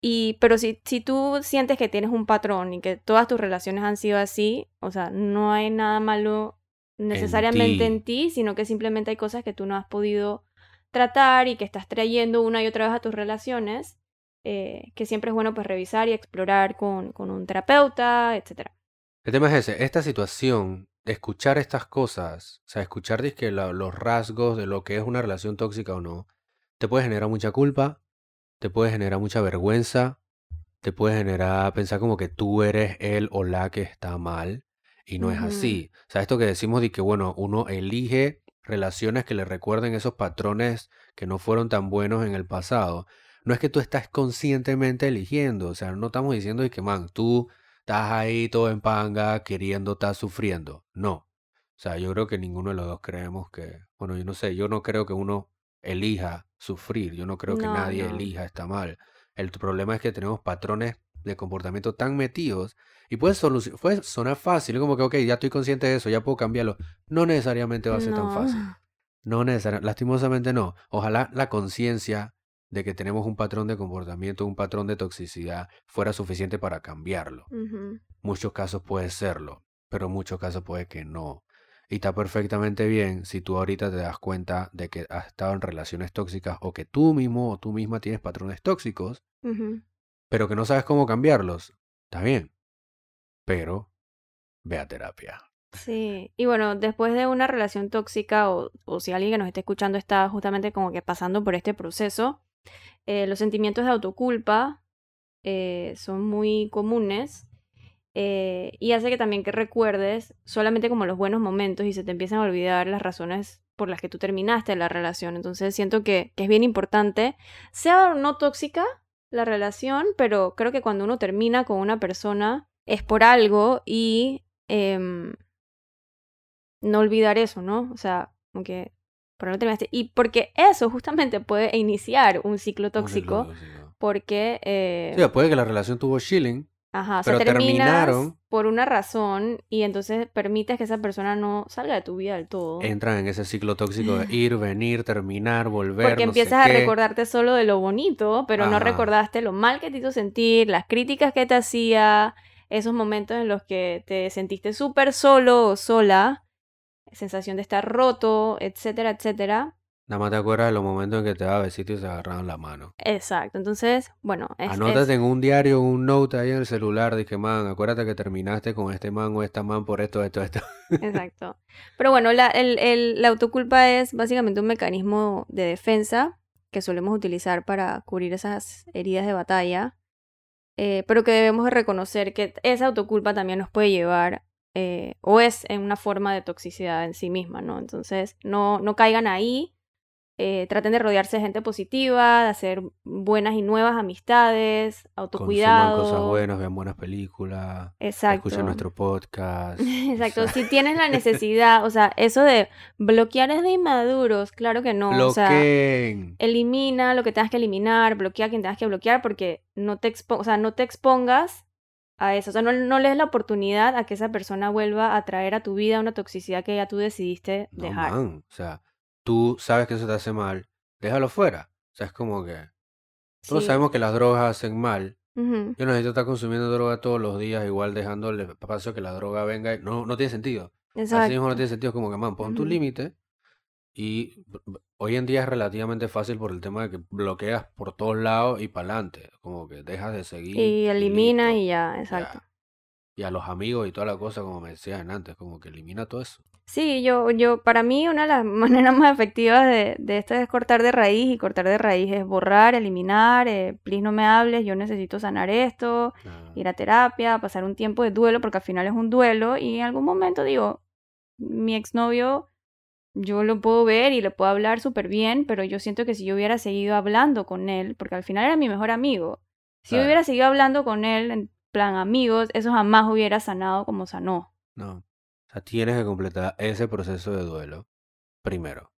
y, pero si, si tú sientes que tienes un patrón y que todas tus relaciones han sido así, o sea, no hay nada malo necesariamente en ti, sino que simplemente hay cosas que tú no has podido tratar y que estás trayendo una y otra vez a tus relaciones, eh, que siempre es bueno pues revisar y explorar con, con un terapeuta, etcétera. El tema es ese, esta situación escuchar estas cosas, o sea, escuchar los rasgos de lo que es una relación tóxica o no, te puede generar mucha culpa, te puede generar mucha vergüenza, te puede generar pensar como que tú eres el o la que está mal, y no es así. O sea, esto que decimos de que, bueno, uno elige relaciones que le recuerden esos patrones que no fueron tan buenos en el pasado. No es que tú estás conscientemente eligiendo, o sea, no estamos diciendo de que, man, tú estás ahí todo en panga, queriendo, estás sufriendo. No. O sea, yo creo que ninguno de los dos creemos que, bueno, yo no sé, yo no creo que uno elija sufrir, yo no creo que No, nadie no. elija está mal. El problema es que tenemos patrones de comportamiento tan metidos y puede, puede sonar fácil, como que, ok, ya estoy consciente de eso, ya puedo cambiarlo. No necesariamente va a ser tan fácil. No necesariamente, lastimosamente no. Ojalá la conciencia de que tenemos un patrón de comportamiento, un patrón de toxicidad, fuera suficiente para cambiarlo. Muchos casos puede serlo, pero en muchos casos puede que no. Y está perfectamente bien si tú ahorita te das cuenta de que has estado en relaciones tóxicas o que tú mismo o tú misma tienes patrones tóxicos, pero que no sabes cómo cambiarlos. Está bien. Pero ve a terapia. Sí, y bueno, después de una relación tóxica o, o si alguien que nos esté escuchando está justamente como que pasando por este proceso, eh, los sentimientos de autoculpa eh, son muy comunes eh, y hace que también que recuerdes solamente como los buenos momentos y se te empiezan a olvidar las razones por las que tú terminaste la relación. Entonces siento que, que es bien importante, sea o no tóxica la relación, pero creo que cuando uno termina con una persona es por algo y em, no olvidar eso, ¿no? O sea, como que algo terminaste. Y porque eso justamente puede iniciar un ciclo tóxico. porque... eh, Sí, puede que la relación tuvo chilling, Ajá, o sea, Pero terminas terminaron. por una razón y entonces permites que esa persona no salga de tu vida del todo. entran en ese ciclo tóxico de ir, venir, terminar, volver, Porque no sé empiezas a qué. recordarte solo de lo bonito, pero no recordaste lo mal que te hizo sentir, las críticas que te hacía, esos momentos en los que te sentiste súper solo o sola, sensación de estar roto, etcétera, etcétera. Nada más te acuerdas de los momentos en que te daba besito y se agarraban la mano. Exacto, entonces, bueno, es, Anótate es- en un diario, un note ahí en el celular, dije, man, acuérdate que terminaste con este man o esta man por esto, esto, esto. Exacto. Pero bueno, la, el- el- la autoculpa es básicamente un mecanismo de defensa que solemos utilizar para cubrir esas heridas de batalla, eh, pero que debemos de reconocer que esa autoculpa también nos puede llevar, eh, o es en una forma de toxicidad en sí misma, ¿no? Entonces, no, no caigan ahí, eh, traten de rodearse de gente positiva, de hacer buenas y nuevas amistades, Consuman autocuidado. cosas buenas, vean buenas películas, Exacto. escuchen nuestro podcast. o Exacto, sea, si tienes la necesidad, o sea, eso de bloquear es de inmaduros, claro que no, o sea, bloqueen. elimina lo que tengas que eliminar, bloquea a quien tengas que bloquear porque no te expo o sea, no te expongas a eso, o sea, no, no le des la oportunidad a que esa persona vuelva a traer a tu vida una toxicidad que ya tú decidiste No, dejar. man. O sea, tú sabes que eso te hace mal, déjalo fuera. O sea, es como que todos Sí. sabemos que las drogas hacen mal. Yo no necesito estar consumiendo droga todos los días, igual dejándole paso que la droga venga. y- No, no tiene sentido. Así mismo no tiene sentido, como que, man, pon tu Ujú. límite. Y hoy en día es relativamente fácil por el tema de que bloqueas por todos lados y para adelante. Como que dejas de seguir Y elimina listo. y ya, exacto. Ya. Y a los amigos y toda la cosa, como me decían antes, como que elimina todo eso. Sí, yo, yo, para mí una de las maneras más efectivas de, de esto es cortar de raíz y cortar de raíz es borrar, eliminar, eh, please no me hables, yo necesito sanar esto, Ah, ir a terapia, pasar un tiempo de duelo, porque al final es un duelo y en algún momento digo, mi exnovio, yo lo puedo ver y le puedo hablar súper bien, pero yo siento que si yo hubiera seguido hablando con él, porque al final era mi mejor amigo, si yo hubiera seguido hablando con él en plan amigos, eso jamás hubiera sanado como sanó. No. O sea, tienes que completar ese proceso de duelo primero.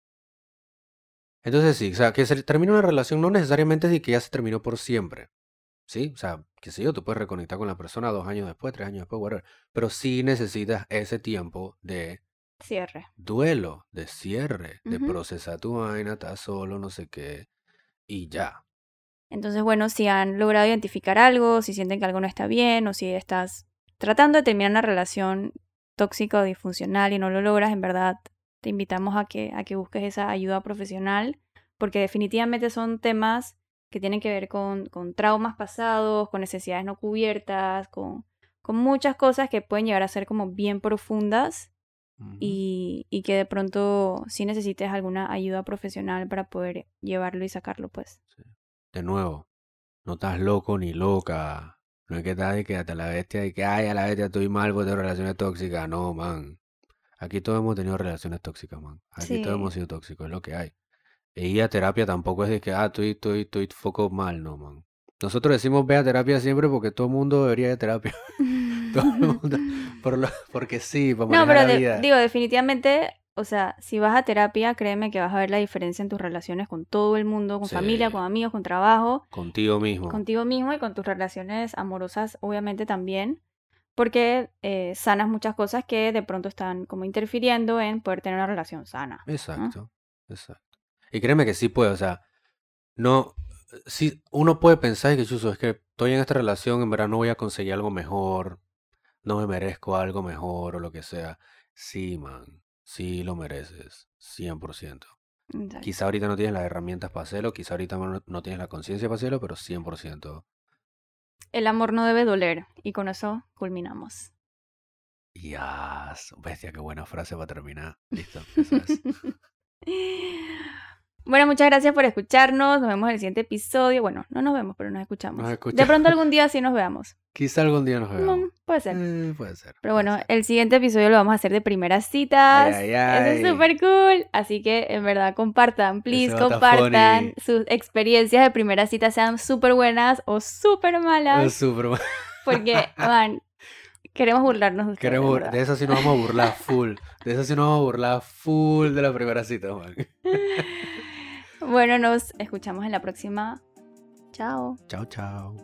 Entonces sí, o sea, que se termine una relación no necesariamente es de que ya se terminó por siempre. ¿Sí? O sea, qué sé yo, tú puedes reconectar con la persona dos años después, tres años después, whatever. Pero sí necesitas ese tiempo de Cierre. duelo, de cierre, de procesar tu vaina, estás solo, no sé qué, y ya. Entonces, bueno, si han logrado identificar algo, si sienten que algo no está bien o si estás tratando de terminar una relación tóxica o disfuncional y no lo logras, en verdad te invitamos a que, a que busques esa ayuda profesional porque definitivamente son temas que tienen que ver con, con traumas pasados, con necesidades no cubiertas, con, con muchas cosas que pueden llegar a ser como bien profundas y, y que de pronto sí necesites alguna ayuda profesional para poder llevarlo y sacarlo, pues. De nuevo, no estás loco ni loca. No es que estás de que hasta la bestia y que, ay, a la bestia estoy mal por tener relaciones tóxicas. No, man. Aquí todos hemos tenido relaciones tóxicas, man. Aquí todos hemos sido tóxicos, es lo que hay. Ir a terapia tampoco es de que, ah, estoy, estoy, estoy foco mal, no, man. Nosotros decimos ve a terapia siempre porque todo el mundo debería ir a terapia. Todo el mundo. Por lo- porque sí, para No, pero la de- vida. digo, definitivamente, o sea, si vas a terapia, créeme que vas a ver la diferencia en tus relaciones con todo el mundo, con familia, con amigos, con trabajo, Contigo mismo. contigo mismo y con tus relaciones amorosas, obviamente también, porque eh, sanas muchas cosas que de pronto están como interfiriendo en poder tener una relación sana. Exacto, exacto. Y créeme que sí puede, o sea, no, sí, uno puede pensar que chuzo, es que estoy en esta relación, en verdad no voy a conseguir algo mejor, no me merezco algo mejor o lo que sea. Sí, man, sí lo mereces, 100%. Exacto. Quizá ahorita no tienes las herramientas para hacerlo, quizá ahorita no, tienes la conciencia para hacerlo, pero 100%. El amor no debe doler y con eso culminamos. Ya, bestia, qué buena frase para terminar. Listo, esa es. Bueno, muchas gracias por escucharnos. Nos vemos en el siguiente episodio. Bueno, no nos vemos, pero nos escuchamos. Nos De escuchamos. pronto algún día sí nos veamos. Quizá algún día nos Mm, veamos. puede ser. Eh, puede ser. Pero bueno, ser. el siguiente episodio lo vamos a hacer de primeras citas. Ay, ay, Eso es súper cool. Así que en verdad compartan, please, compartan. Sus experiencias de primeras citas sean súper buenas o súper malas. súper mal. Porque, man, queremos burlarnos de ustedes. Queremos, verdad. de eso sí nos vamos a burlar full. De eso sí nos vamos a burlar full de la primera cita, man. Bueno, nos escuchamos en la próxima. Chao. Chao, chao.